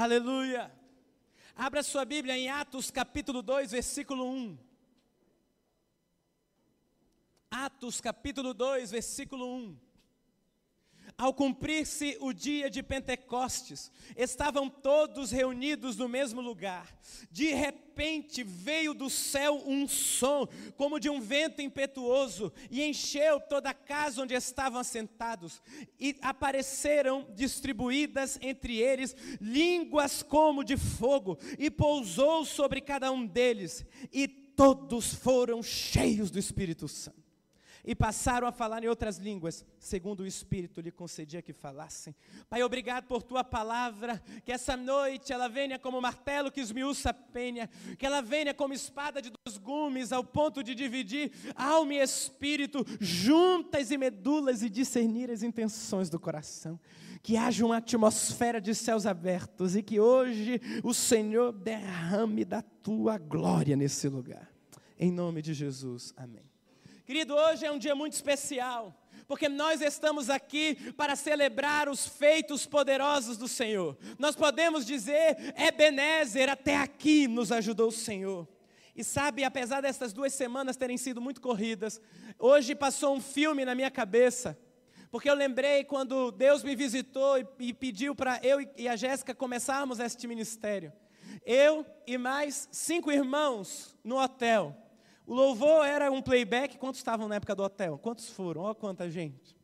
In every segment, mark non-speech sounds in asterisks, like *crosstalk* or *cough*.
Aleluia. Abra sua Bíblia em Atos capítulo 2, versículo 1. Atos capítulo 2, versículo 1. Ao cumprir-se o dia de Pentecostes, estavam todos reunidos no mesmo lugar. De repente veio do céu um som, como de um vento impetuoso, e encheu toda a casa onde estavam assentados. E apareceram distribuídas entre eles línguas como de fogo, e pousou sobre cada um deles, e todos foram cheios do Espírito Santo e passaram a falar em outras línguas, segundo o Espírito lhe concedia que falassem. Pai, obrigado por tua palavra, que essa noite ela venha como martelo que esmiuça a penha, que ela venha como espada de dois gumes, ao ponto de dividir alma e espírito, juntas e medulas e discernir as intenções do coração. Que haja uma atmosfera de céus abertos e que hoje o Senhor derrame da tua glória nesse lugar. Em nome de Jesus, amém. Querido, hoje é um dia muito especial, porque nós estamos aqui para celebrar os feitos poderosos do Senhor. Nós podemos dizer, Ebenezer, até aqui nos ajudou o Senhor. E sabe, apesar dessas duas semanas terem sido muito corridas, hoje passou um filme na minha cabeça, porque eu lembrei quando Deus me visitou e, e pediu para eu e a Jéssica começarmos este ministério. Eu e mais cinco irmãos no hotel. O louvor era um playback. Quantos estavam na época do hotel? Quantos foram? Olha quanta gente.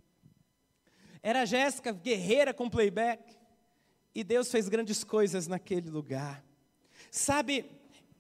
Era a Jéssica guerreira com playback. E Deus fez grandes coisas naquele lugar. Sabe,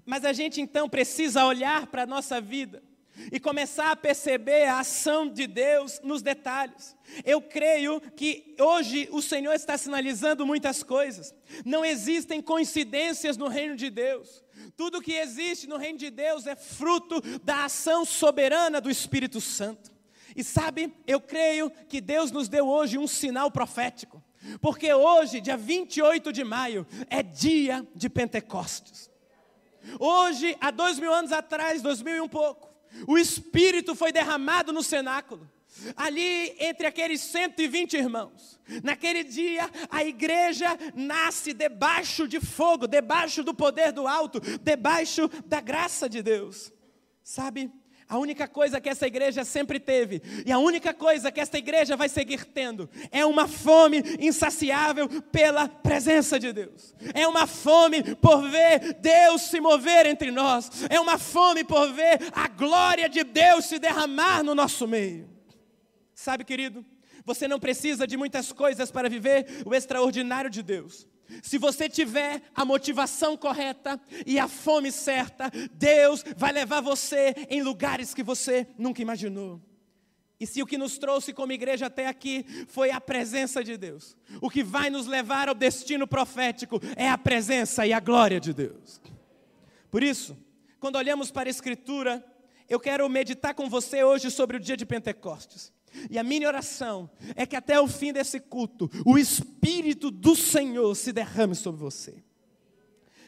mas a gente então precisa olhar para a nossa vida e começar a perceber a ação de Deus nos detalhes. Eu creio que hoje o Senhor está sinalizando muitas coisas. Não existem coincidências no reino de Deus. Tudo que existe no reino de Deus é fruto da ação soberana do Espírito Santo. E sabe, eu creio que Deus nos deu hoje um sinal profético. Porque hoje, dia 28 de maio, é dia de Pentecostes. Hoje, há dois mil anos atrás, dois mil e um pouco, o Espírito foi derramado no cenáculo. Ali entre aqueles 120 irmãos, naquele dia a igreja nasce debaixo de fogo, debaixo do poder do alto, debaixo da graça de Deus. Sabe? A única coisa que essa igreja sempre teve, e a única coisa que esta igreja vai seguir tendo, é uma fome insaciável pela presença de Deus. É uma fome por ver Deus se mover entre nós. É uma fome por ver a glória de Deus se derramar no nosso meio. Sabe, querido, você não precisa de muitas coisas para viver o extraordinário de Deus. Se você tiver a motivação correta e a fome certa, Deus vai levar você em lugares que você nunca imaginou. E se o que nos trouxe como igreja até aqui foi a presença de Deus, o que vai nos levar ao destino profético é a presença e a glória de Deus. Por isso, quando olhamos para a Escritura, eu quero meditar com você hoje sobre o dia de Pentecostes. E a minha oração é que até o fim desse culto, o Espírito do Senhor se derrame sobre você.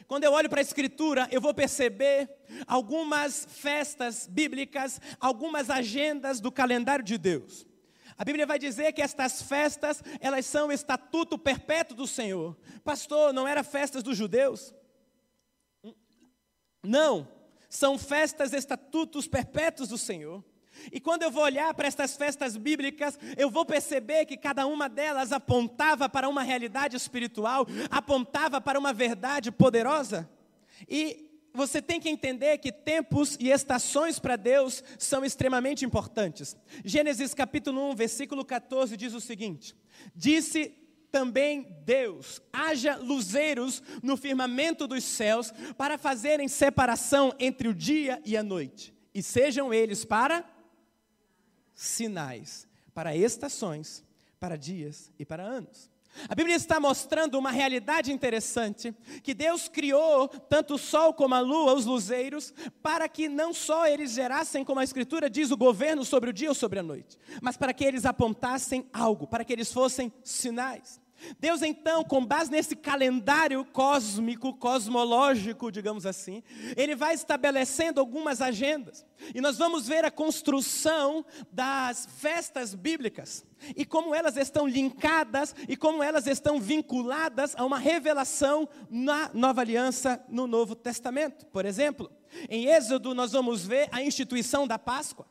Quando eu olho para a Escritura, eu vou perceber algumas festas bíblicas, algumas agendas do calendário de Deus. A Bíblia vai dizer que estas festas, elas são o estatuto perpétuo do Senhor. Pastor, não era festas dos judeus? Não, são festas, estatutos perpétuos do Senhor. E quando eu vou olhar para estas festas bíblicas, eu vou perceber que cada uma delas apontava para uma realidade espiritual, apontava para uma verdade poderosa. E você tem que entender que tempos e estações para Deus são extremamente importantes. Gênesis capítulo 1, versículo 14 diz o seguinte: Disse também Deus: haja luzeiros no firmamento dos céus para fazerem separação entre o dia e a noite, e sejam eles para sinais para estações, para dias e para anos. A Bíblia está mostrando uma realidade interessante, que Deus criou tanto o sol como a lua, os luzeiros, para que não só eles gerassem, como a Escritura diz, o governo sobre o dia ou sobre a noite, mas para que eles apontassem algo, para que eles fossem sinais. Deus, então, com base nesse calendário cósmico, cosmológico, digamos assim, ele vai estabelecendo algumas agendas. E nós vamos ver a construção das festas bíblicas e como elas estão linkadas e como elas estão vinculadas a uma revelação na Nova Aliança, no Novo Testamento. Por exemplo, em Êxodo, nós vamos ver a instituição da Páscoa.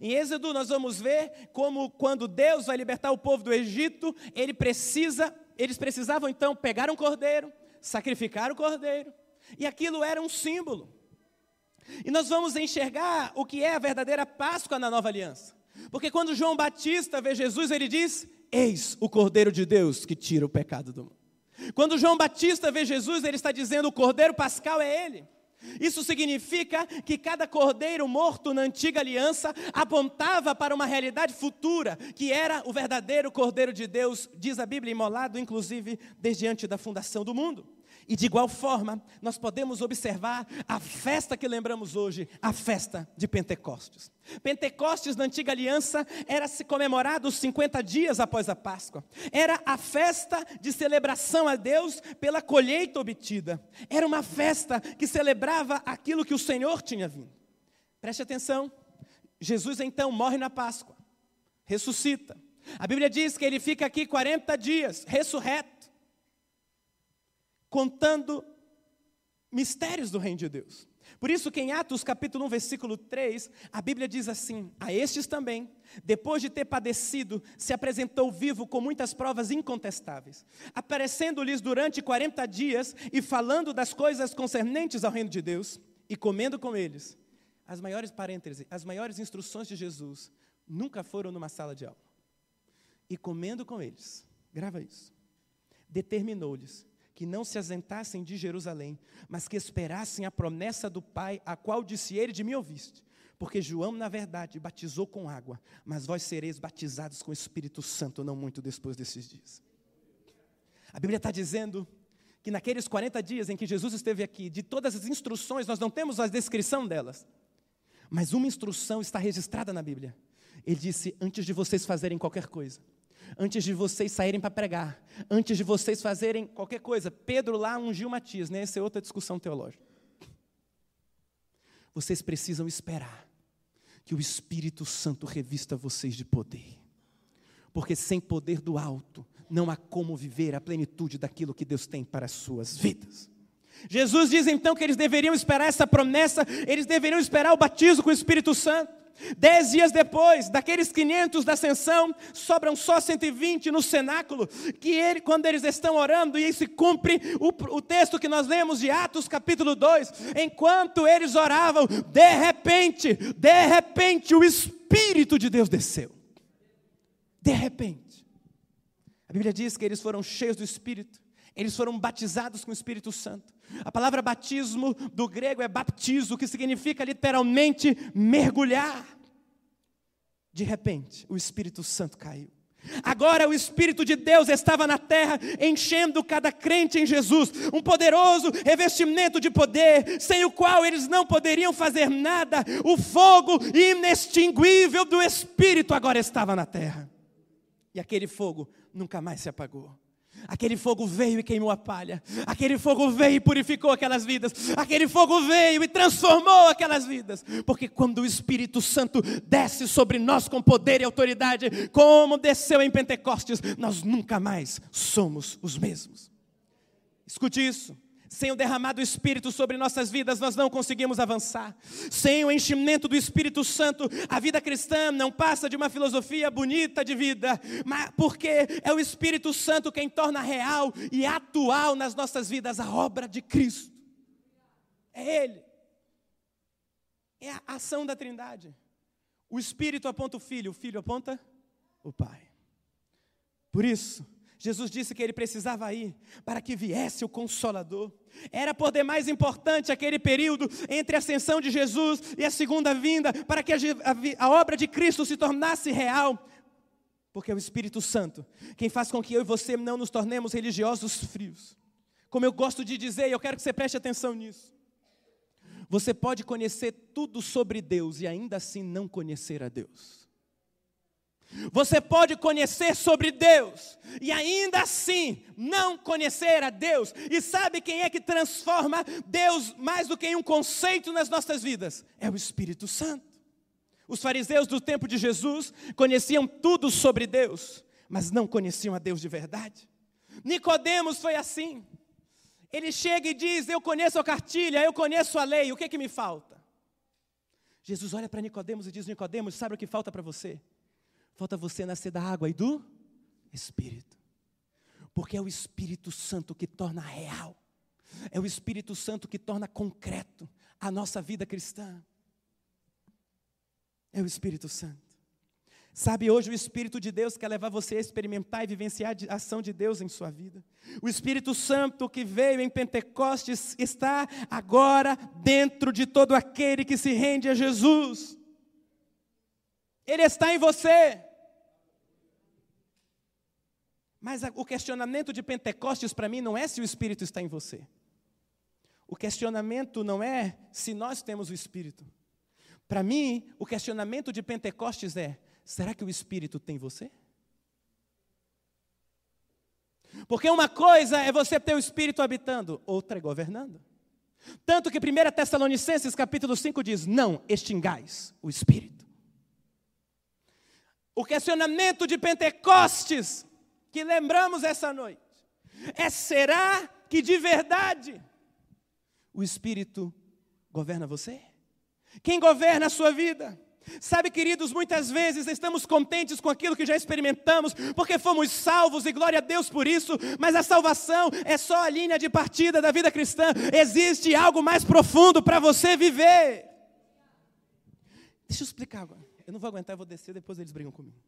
Em Êxodo, nós vamos ver como, quando Deus vai libertar o povo do Egito, ele precisa, eles precisavam então pegar um cordeiro, sacrificar o cordeiro, e aquilo era um símbolo. E nós vamos enxergar o que é a verdadeira Páscoa na nova aliança. Porque quando João Batista vê Jesus, ele diz: Eis o Cordeiro de Deus que tira o pecado do mundo. Quando João Batista vê Jesus, ele está dizendo: o Cordeiro Pascal é ele. Isso significa que cada cordeiro morto na antiga aliança apontava para uma realidade futura, que era o verdadeiro cordeiro de Deus, diz a Bíblia, imolado inclusive desde antes da fundação do mundo. E de igual forma, nós podemos observar a festa que lembramos hoje, a festa de Pentecostes. Pentecostes na antiga aliança era se comemorado os 50 dias após a Páscoa. Era a festa de celebração a Deus pela colheita obtida. Era uma festa que celebrava aquilo que o Senhor tinha vindo. Preste atenção. Jesus então morre na Páscoa, ressuscita. A Bíblia diz que ele fica aqui 40 dias, ressurreto contando mistérios do reino de Deus. Por isso que em Atos capítulo 1, versículo 3, a Bíblia diz assim: A estes também, depois de ter padecido, se apresentou vivo com muitas provas incontestáveis, aparecendo-lhes durante 40 dias e falando das coisas concernentes ao reino de Deus e comendo com eles. As maiores parênteses, as maiores instruções de Jesus nunca foram numa sala de aula. E comendo com eles, grava isso. Determinou-lhes que não se assentassem de Jerusalém, mas que esperassem a promessa do Pai, a qual disse ele: De mim ouviste. Porque João, na verdade, batizou com água, mas vós sereis batizados com o Espírito Santo, não muito depois desses dias. A Bíblia está dizendo que naqueles 40 dias em que Jesus esteve aqui, de todas as instruções, nós não temos a descrição delas, mas uma instrução está registrada na Bíblia. Ele disse: Antes de vocês fazerem qualquer coisa, antes de vocês saírem para pregar, antes de vocês fazerem qualquer coisa. Pedro lá ungiu Matias, né? Essa é outra discussão teológica. Vocês precisam esperar que o Espírito Santo revista vocês de poder. Porque sem poder do alto, não há como viver a plenitude daquilo que Deus tem para as suas vidas. Jesus diz então que eles deveriam esperar essa promessa, eles deveriam esperar o batismo com o Espírito Santo. Dez dias depois, daqueles 500 da ascensão, sobram só 120 no cenáculo, que ele, quando eles estão orando, e se cumpre o, o texto que nós lemos de Atos capítulo 2, enquanto eles oravam, de repente, de repente, o Espírito de Deus desceu. De repente. A Bíblia diz que eles foram cheios do Espírito, eles foram batizados com o Espírito Santo. A palavra batismo do grego é baptizo, que significa literalmente mergulhar. De repente, o Espírito Santo caiu. Agora o Espírito de Deus estava na terra, enchendo cada crente em Jesus, um poderoso revestimento de poder, sem o qual eles não poderiam fazer nada. O fogo inextinguível do Espírito agora estava na terra, e aquele fogo nunca mais se apagou. Aquele fogo veio e queimou a palha. Aquele fogo veio e purificou aquelas vidas. Aquele fogo veio e transformou aquelas vidas. Porque quando o Espírito Santo desce sobre nós com poder e autoridade, como desceu em Pentecostes, nós nunca mais somos os mesmos. Escute isso. Sem o derramado Espírito sobre nossas vidas, nós não conseguimos avançar. Sem o enchimento do Espírito Santo, a vida cristã não passa de uma filosofia bonita de vida, mas porque é o Espírito Santo quem torna real e atual nas nossas vidas a obra de Cristo. É Ele. É a ação da Trindade. O Espírito aponta o Filho, o Filho aponta o Pai. Por isso, Jesus disse que ele precisava ir para que viesse o Consolador. Era por demais importante aquele período entre a ascensão de Jesus e a segunda vinda, para que a, a, a obra de Cristo se tornasse real. Porque é o Espírito Santo quem faz com que eu e você não nos tornemos religiosos frios. Como eu gosto de dizer, e eu quero que você preste atenção nisso. Você pode conhecer tudo sobre Deus e ainda assim não conhecer a Deus. Você pode conhecer sobre Deus e ainda assim não conhecer a Deus. E sabe quem é que transforma Deus mais do que em um conceito nas nossas vidas? É o Espírito Santo. Os fariseus do tempo de Jesus conheciam tudo sobre Deus, mas não conheciam a Deus de verdade. Nicodemos foi assim. Ele chega e diz: "Eu conheço a cartilha, eu conheço a lei, o que é que me falta?" Jesus olha para Nicodemos e diz: "Nicodemos, sabe o que falta para você? Falta você nascer da água e do Espírito. Porque é o Espírito Santo que torna real. É o Espírito Santo que torna concreto a nossa vida cristã. É o Espírito Santo. Sabe, hoje o Espírito de Deus quer levar você a experimentar e vivenciar a ação de Deus em sua vida. O Espírito Santo que veio em Pentecostes está agora dentro de todo aquele que se rende a Jesus. Ele está em você. Mas o questionamento de Pentecostes para mim não é se o Espírito está em você. O questionamento não é se nós temos o Espírito. Para mim, o questionamento de Pentecostes é: será que o Espírito tem você? Porque uma coisa é você ter o Espírito habitando, outra é governando. Tanto que 1 Tessalonicenses capítulo 5 diz: Não extingais o Espírito. O questionamento de Pentecostes que lembramos essa noite é: será que de verdade o Espírito governa você? Quem governa a sua vida? Sabe, queridos, muitas vezes estamos contentes com aquilo que já experimentamos, porque fomos salvos e glória a Deus por isso, mas a salvação é só a linha de partida da vida cristã. Existe algo mais profundo para você viver. Deixa eu explicar agora. Eu não vou aguentar, eu vou descer, depois eles brigam comigo.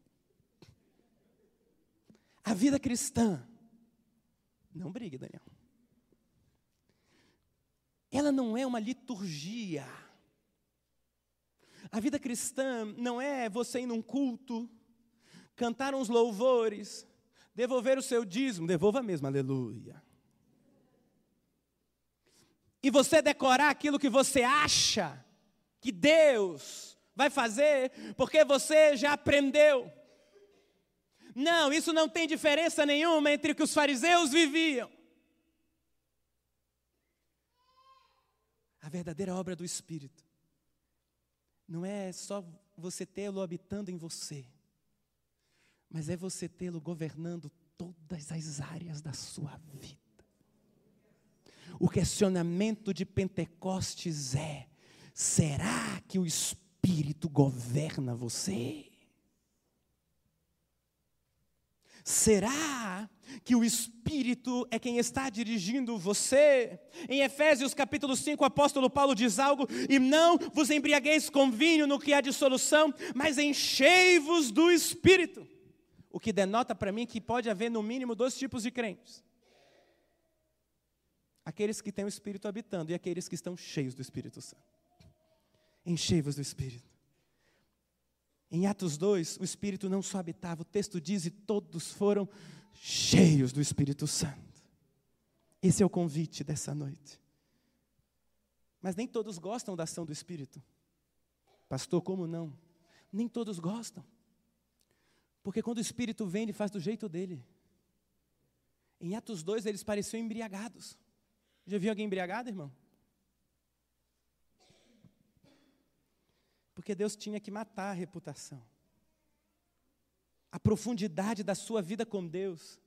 A vida cristã, não brigue, Daniel. Ela não é uma liturgia. A vida cristã não é você ir num culto, cantar uns louvores, devolver o seu dízimo, devolva mesmo, aleluia. E você decorar aquilo que você acha que Deus vai fazer, porque você já aprendeu. Não, isso não tem diferença nenhuma entre o que os fariseus viviam. A verdadeira obra do Espírito não é só você tê-lo habitando em você, mas é você tê-lo governando todas as áreas da sua vida. O questionamento de Pentecostes é: será que o Espírito governa você? Será que o Espírito é quem está dirigindo você? Em Efésios capítulo 5, o apóstolo Paulo diz algo: E não vos embriagueis com vinho no que há de solução, mas enchei-vos do Espírito. O que denota para mim que pode haver no mínimo dois tipos de crentes: aqueles que têm o Espírito habitando e aqueles que estão cheios do Espírito Santo. Enchei-vos do Espírito. Em Atos 2, o Espírito não só habitava, o texto diz, e todos foram cheios do Espírito Santo. Esse é o convite dessa noite. Mas nem todos gostam da ação do Espírito. Pastor, como não? Nem todos gostam. Porque quando o Espírito vem, ele faz do jeito dele. Em Atos 2, eles pareciam embriagados. Já viu alguém embriagado, irmão? Porque Deus tinha que matar a reputação. A profundidade da sua vida com Deus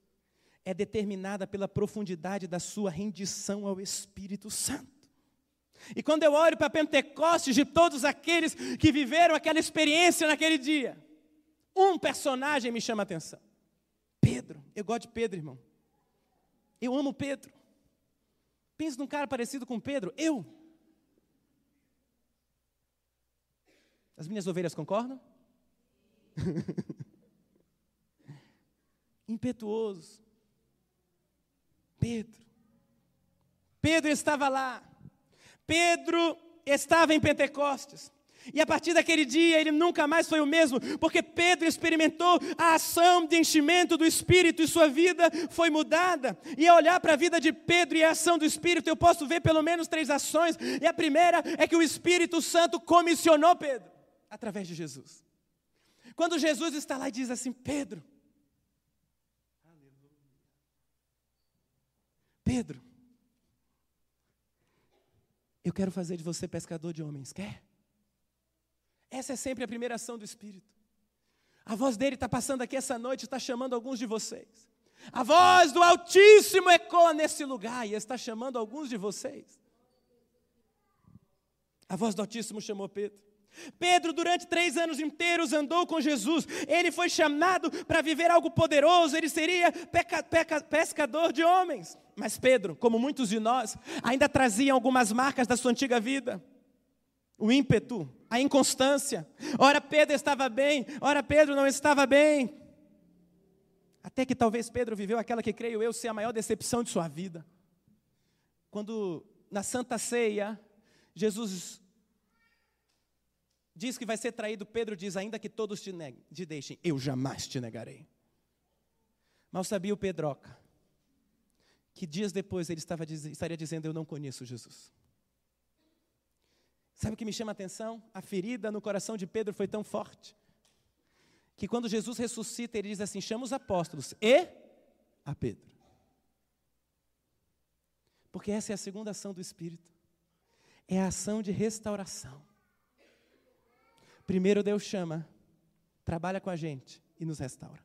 é determinada pela profundidade da sua rendição ao Espírito Santo. E quando eu olho para Pentecostes de todos aqueles que viveram aquela experiência naquele dia, um personagem me chama a atenção. Pedro. Eu gosto de Pedro, irmão. Eu amo Pedro. Pensa num cara parecido com Pedro. Eu. As minhas ovelhas concordam? *laughs* Impetuoso. Pedro. Pedro estava lá. Pedro estava em Pentecostes. E a partir daquele dia ele nunca mais foi o mesmo, porque Pedro experimentou a ação de enchimento do Espírito e sua vida foi mudada. E ao olhar para a vida de Pedro e a ação do Espírito, eu posso ver pelo menos três ações. E a primeira é que o Espírito Santo comissionou Pedro através de Jesus. Quando Jesus está lá e diz assim: Pedro, Pedro, eu quero fazer de você pescador de homens, quer? Essa é sempre a primeira ação do Espírito. A voz dele está passando aqui essa noite, está chamando alguns de vocês. A voz do Altíssimo ecoa nesse lugar e está chamando alguns de vocês. A voz do Altíssimo chamou Pedro. Pedro, durante três anos inteiros, andou com Jesus. Ele foi chamado para viver algo poderoso. Ele seria peca, peca, pescador de homens. Mas Pedro, como muitos de nós, ainda trazia algumas marcas da sua antiga vida. O ímpeto, a inconstância. Ora, Pedro estava bem, ora, Pedro não estava bem. Até que talvez Pedro viveu aquela que creio eu ser a maior decepção de sua vida. Quando na Santa Ceia, Jesus diz que vai ser traído, Pedro diz: Ainda que todos te, neguem, te deixem, eu jamais te negarei. Mal sabia o Pedroca, que dias depois ele estava, estaria dizendo: Eu não conheço Jesus. Sabe o que me chama a atenção? A ferida no coração de Pedro foi tão forte, que quando Jesus ressuscita, ele diz assim: Chama os apóstolos e a Pedro. Porque essa é a segunda ação do Espírito, é a ação de restauração. Primeiro Deus chama, trabalha com a gente e nos restaura.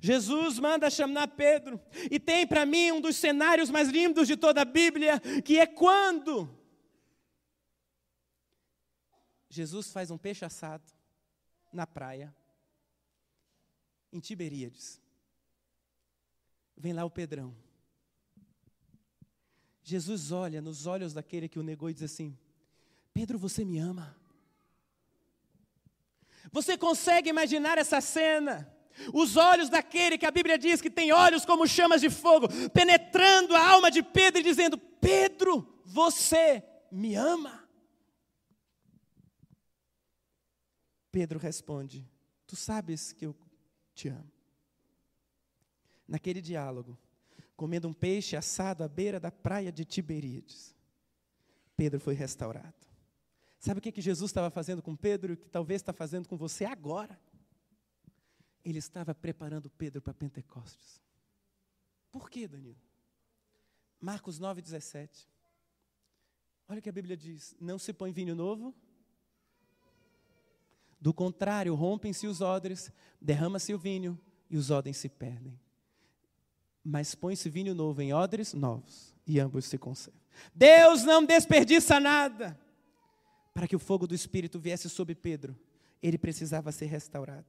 Jesus manda chamar Pedro, e tem para mim um dos cenários mais lindos de toda a Bíblia, que é quando Jesus faz um peixe assado na praia, em Tiberíades. Vem lá o Pedrão. Jesus olha nos olhos daquele que o negou e diz assim: Pedro, você me ama? Você consegue imaginar essa cena? Os olhos daquele que a Bíblia diz que tem olhos como chamas de fogo, penetrando a alma de Pedro e dizendo: Pedro, você me ama? Pedro responde: Tu sabes que eu te amo. Naquele diálogo, comendo um peixe assado à beira da praia de Tiberíades, Pedro foi restaurado. Sabe o que, que Jesus estava fazendo com Pedro e que talvez está fazendo com você agora? Ele estava preparando Pedro para Pentecostes. Por quê, Danilo? Marcos 9,17. Olha o que a Bíblia diz: Não se põe vinho novo. Do contrário, rompem-se os odres, derrama-se o vinho e os odres se perdem. Mas põe-se vinho novo em odres novos e ambos se conservam. Deus não desperdiça nada. Para que o fogo do Espírito viesse sobre Pedro, ele precisava ser restaurado.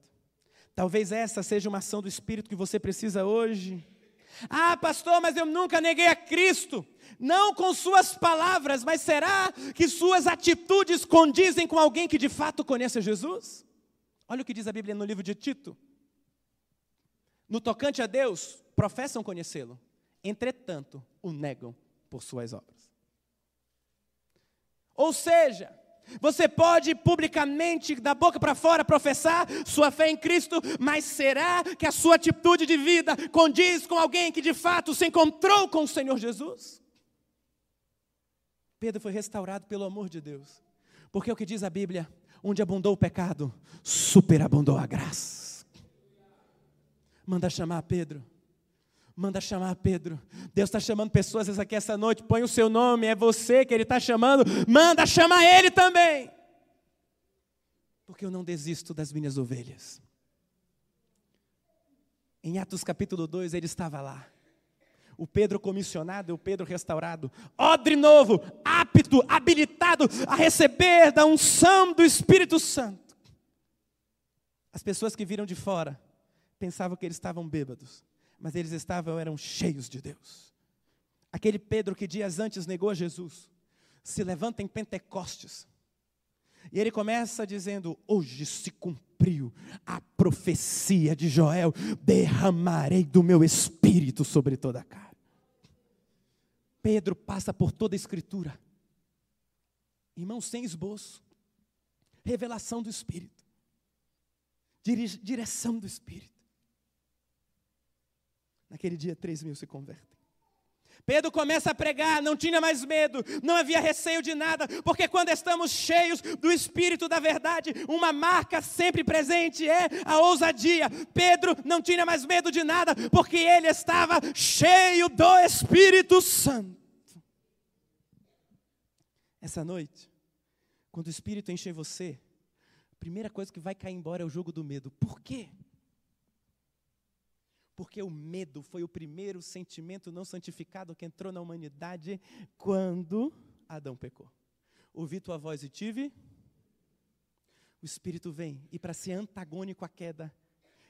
Talvez essa seja uma ação do Espírito que você precisa hoje. Ah, pastor, mas eu nunca neguei a Cristo. Não com suas palavras, mas será que suas atitudes condizem com alguém que de fato conhece Jesus? Olha o que diz a Bíblia no livro de Tito. No tocante a Deus, professam conhecê-lo, entretanto, o negam por suas obras. Ou seja, você pode publicamente, da boca para fora, professar sua fé em Cristo, mas será que a sua atitude de vida condiz com alguém que de fato se encontrou com o Senhor Jesus? Pedro foi restaurado pelo amor de Deus, porque é o que diz a Bíblia: onde abundou o pecado, superabundou a graça. Manda chamar Pedro Manda chamar Pedro. Deus está chamando pessoas aqui essa noite. Põe o seu nome, é você que Ele está chamando. Manda chamar Ele também. Porque eu não desisto das minhas ovelhas. Em Atos capítulo 2, ele estava lá. O Pedro comissionado e o Pedro restaurado. Odre novo, apto, habilitado a receber da unção do Espírito Santo. As pessoas que viram de fora pensavam que eles estavam bêbados mas eles estavam, eram cheios de Deus. Aquele Pedro que dias antes negou a Jesus, se levanta em Pentecostes, e ele começa dizendo: Hoje se cumpriu a profecia de Joel, derramarei do meu espírito sobre toda a carne. Pedro passa por toda a Escritura, irmão, sem esboço, revelação do Espírito, direção do Espírito. Naquele dia, três mil se convertem. Pedro começa a pregar, não tinha mais medo, não havia receio de nada, porque quando estamos cheios do Espírito da Verdade, uma marca sempre presente é a ousadia. Pedro não tinha mais medo de nada, porque ele estava cheio do Espírito Santo. Essa noite, quando o Espírito encher você, a primeira coisa que vai cair embora é o jogo do medo. Por quê? Porque o medo foi o primeiro sentimento não santificado que entrou na humanidade quando Adão pecou. Ouvi tua voz e tive. O Espírito vem e para ser antagônico à queda.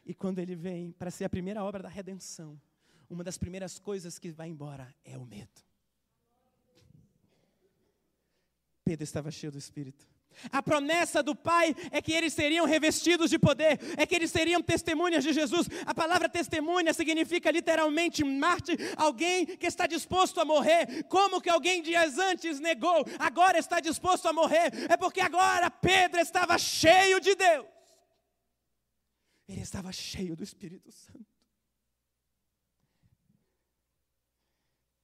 E quando ele vem para ser a primeira obra da redenção, uma das primeiras coisas que vai embora é o medo. Pedro estava cheio do Espírito. A promessa do Pai é que eles seriam revestidos de poder, é que eles seriam testemunhas de Jesus. A palavra testemunha significa literalmente Marte, alguém que está disposto a morrer. Como que alguém dias antes negou, agora está disposto a morrer? É porque agora Pedro estava cheio de Deus. Ele estava cheio do Espírito Santo.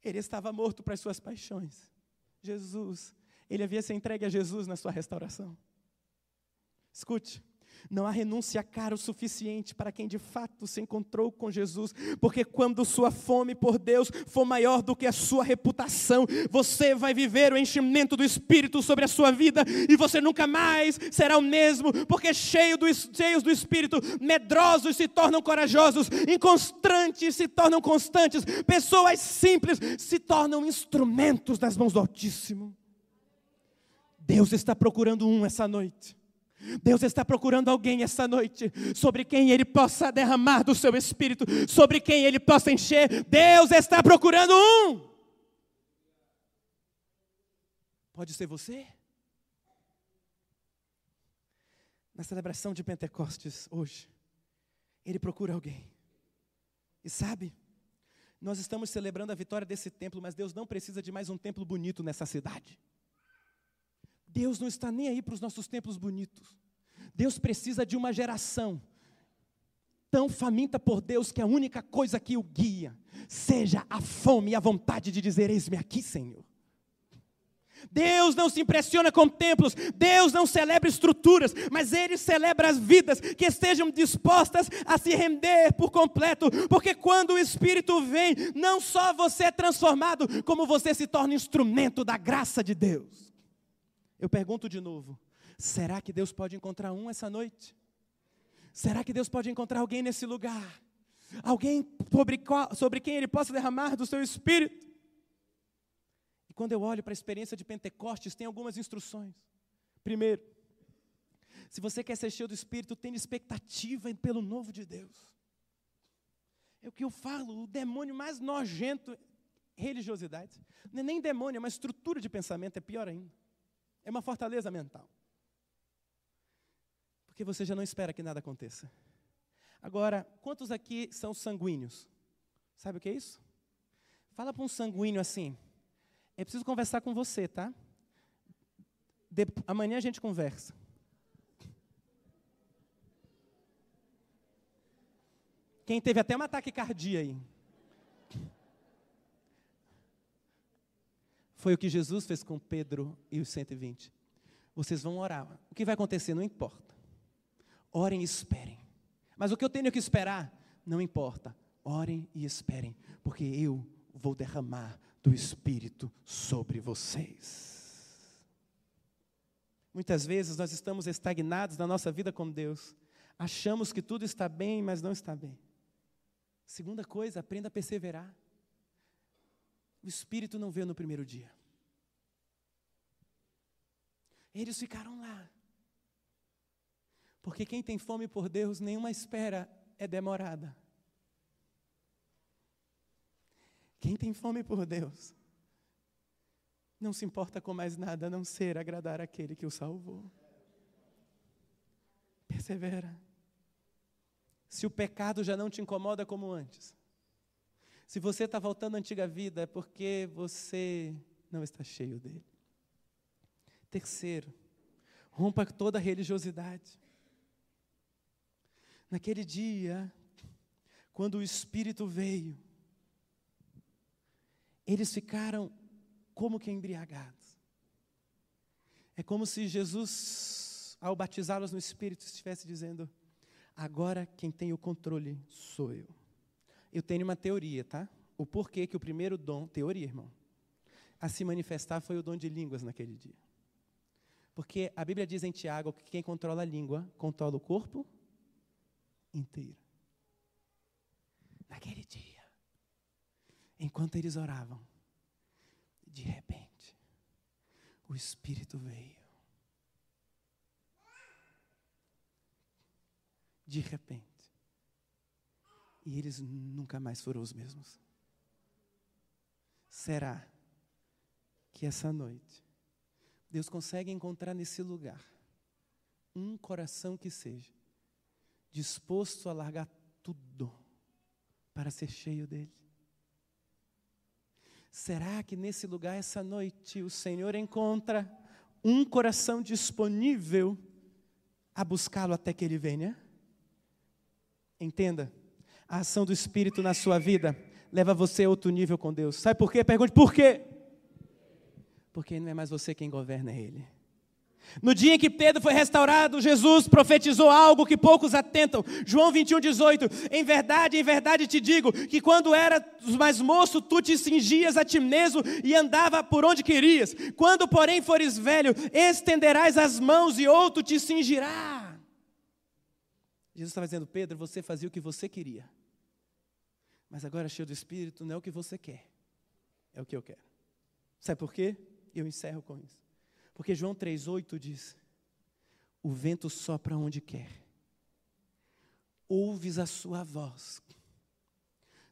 Ele estava morto para as suas paixões. Jesus ele havia se entregue a Jesus na sua restauração. Escute, não há renúncia cara o suficiente para quem de fato se encontrou com Jesus, porque quando sua fome por Deus for maior do que a sua reputação, você vai viver o enchimento do Espírito sobre a sua vida e você nunca mais será o mesmo, porque cheio do, cheios do Espírito, medrosos se tornam corajosos, inconstantes se tornam constantes, pessoas simples se tornam instrumentos das mãos do Altíssimo. Deus está procurando um essa noite. Deus está procurando alguém essa noite sobre quem Ele possa derramar do seu espírito, sobre quem Ele possa encher. Deus está procurando um. Pode ser você? Na celebração de Pentecostes hoje, Ele procura alguém. E sabe, nós estamos celebrando a vitória desse templo, mas Deus não precisa de mais um templo bonito nessa cidade. Deus não está nem aí para os nossos templos bonitos. Deus precisa de uma geração tão faminta por Deus que a única coisa que o guia seja a fome e a vontade de dizer: Eis-me aqui, Senhor. Deus não se impressiona com templos, Deus não celebra estruturas, mas Ele celebra as vidas que estejam dispostas a se render por completo, porque quando o Espírito vem, não só você é transformado, como você se torna instrumento da graça de Deus. Eu pergunto de novo: será que Deus pode encontrar um essa noite? Será que Deus pode encontrar alguém nesse lugar? Alguém sobre, qual, sobre quem Ele possa derramar do seu espírito? E quando eu olho para a experiência de Pentecostes, tem algumas instruções. Primeiro, se você quer ser cheio do Espírito, tenha expectativa pelo novo de Deus. É o que eu falo, o demônio mais nojento, religiosidade. Não é nem demônio, é uma estrutura de pensamento, é pior ainda. É uma fortaleza mental. Porque você já não espera que nada aconteça. Agora, quantos aqui são sanguíneos? Sabe o que é isso? Fala para um sanguíneo assim. É preciso conversar com você, tá? De, amanhã a gente conversa. Quem teve até um ataque cardíaco aí. Foi o que Jesus fez com Pedro e os 120. Vocês vão orar. O que vai acontecer não importa. Orem e esperem. Mas o que eu tenho que esperar não importa. Orem e esperem, porque eu vou derramar do Espírito sobre vocês. Muitas vezes nós estamos estagnados na nossa vida com Deus. Achamos que tudo está bem, mas não está bem. Segunda coisa, aprenda a perseverar. O Espírito não veio no primeiro dia. Eles ficaram lá. Porque quem tem fome por Deus, nenhuma espera é demorada. Quem tem fome por Deus, não se importa com mais nada a não ser agradar aquele que o salvou. Persevera. Se o pecado já não te incomoda como antes, se você está voltando à antiga vida, é porque você não está cheio dele. Terceiro, rompa toda religiosidade. Naquele dia, quando o Espírito veio, eles ficaram como que embriagados. É como se Jesus, ao batizá-los no Espírito, estivesse dizendo: agora quem tem o controle sou eu. Eu tenho uma teoria, tá? O porquê que o primeiro dom, teoria, irmão, a se manifestar foi o dom de línguas naquele dia. Porque a Bíblia diz em Tiago que quem controla a língua controla o corpo inteiro. Naquele dia, enquanto eles oravam, de repente, o Espírito veio. De repente. E eles nunca mais foram os mesmos. Será que essa noite Deus consegue encontrar nesse lugar um coração que seja disposto a largar tudo para ser cheio dele? Será que nesse lugar, essa noite, o Senhor encontra um coração disponível a buscá-lo até que ele venha? Entenda, a ação do Espírito na sua vida leva você a outro nível com Deus. Sabe por quê? Pergunte por quê? Porque não é mais você quem governa, Ele. No dia em que Pedro foi restaurado, Jesus profetizou algo que poucos atentam. João 21, 18. Em verdade, em verdade te digo que quando eras mais moço, tu te cingias a ti mesmo e andava por onde querias. Quando, porém, fores velho, estenderás as mãos e outro te cingirá. Jesus estava dizendo, Pedro, você fazia o que você queria. Mas agora, cheio do Espírito, não é o que você quer, é o que eu quero. Sabe por quê? Eu encerro com isso. Porque João 3,8 diz: O vento sopra onde quer, ouves a sua voz,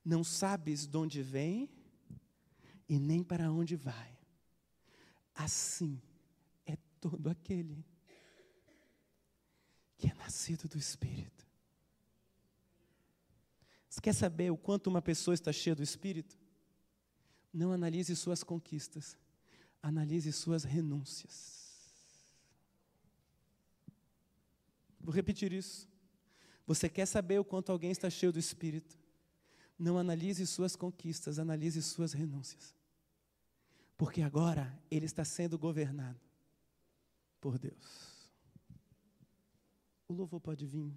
não sabes de onde vem e nem para onde vai. Assim é todo aquele que é nascido do Espírito. Você quer saber o quanto uma pessoa está cheia do Espírito? Não analise suas conquistas analise suas renúncias. Vou repetir isso. Você quer saber o quanto alguém está cheio do Espírito? Não analise suas conquistas, analise suas renúncias. Porque agora ele está sendo governado por Deus. O louvor pode vir.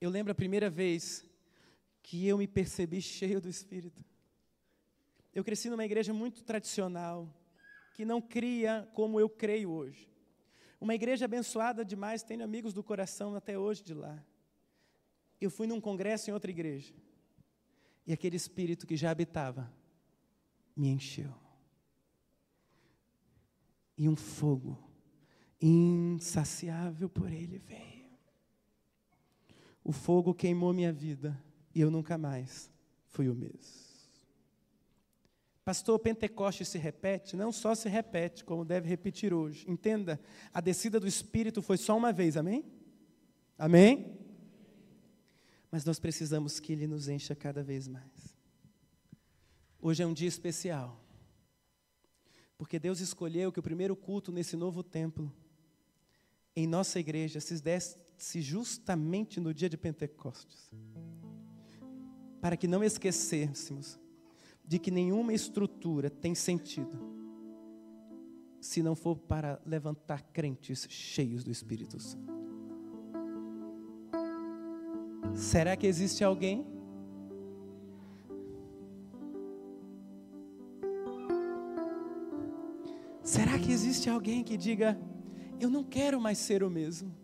Eu lembro a primeira vez que eu me percebi cheio do Espírito. Eu cresci numa igreja muito tradicional, que não cria como eu creio hoje. Uma igreja abençoada demais, tenho amigos do coração até hoje de lá. Eu fui num congresso em outra igreja, e aquele espírito que já habitava me encheu. E um fogo insaciável por ele veio. O fogo queimou minha vida e eu nunca mais fui o mesmo. Pastor, Pentecoste se repete? Não só se repete, como deve repetir hoje. Entenda, a descida do Espírito foi só uma vez, amém? Amém? Mas nós precisamos que Ele nos encha cada vez mais. Hoje é um dia especial, porque Deus escolheu que o primeiro culto nesse novo templo, em nossa igreja, se desse justamente no dia de Pentecostes, para que não esquecêssemos de que nenhuma estrutura tem sentido se não for para levantar crentes cheios do Espírito Santo. Será que existe alguém? Será que existe alguém que diga: Eu não quero mais ser o mesmo?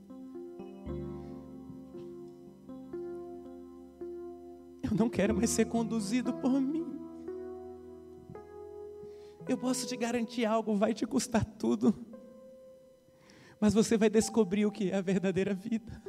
Eu não quero mais ser conduzido por mim. Eu posso te garantir algo, vai te custar tudo. Mas você vai descobrir o que é a verdadeira vida.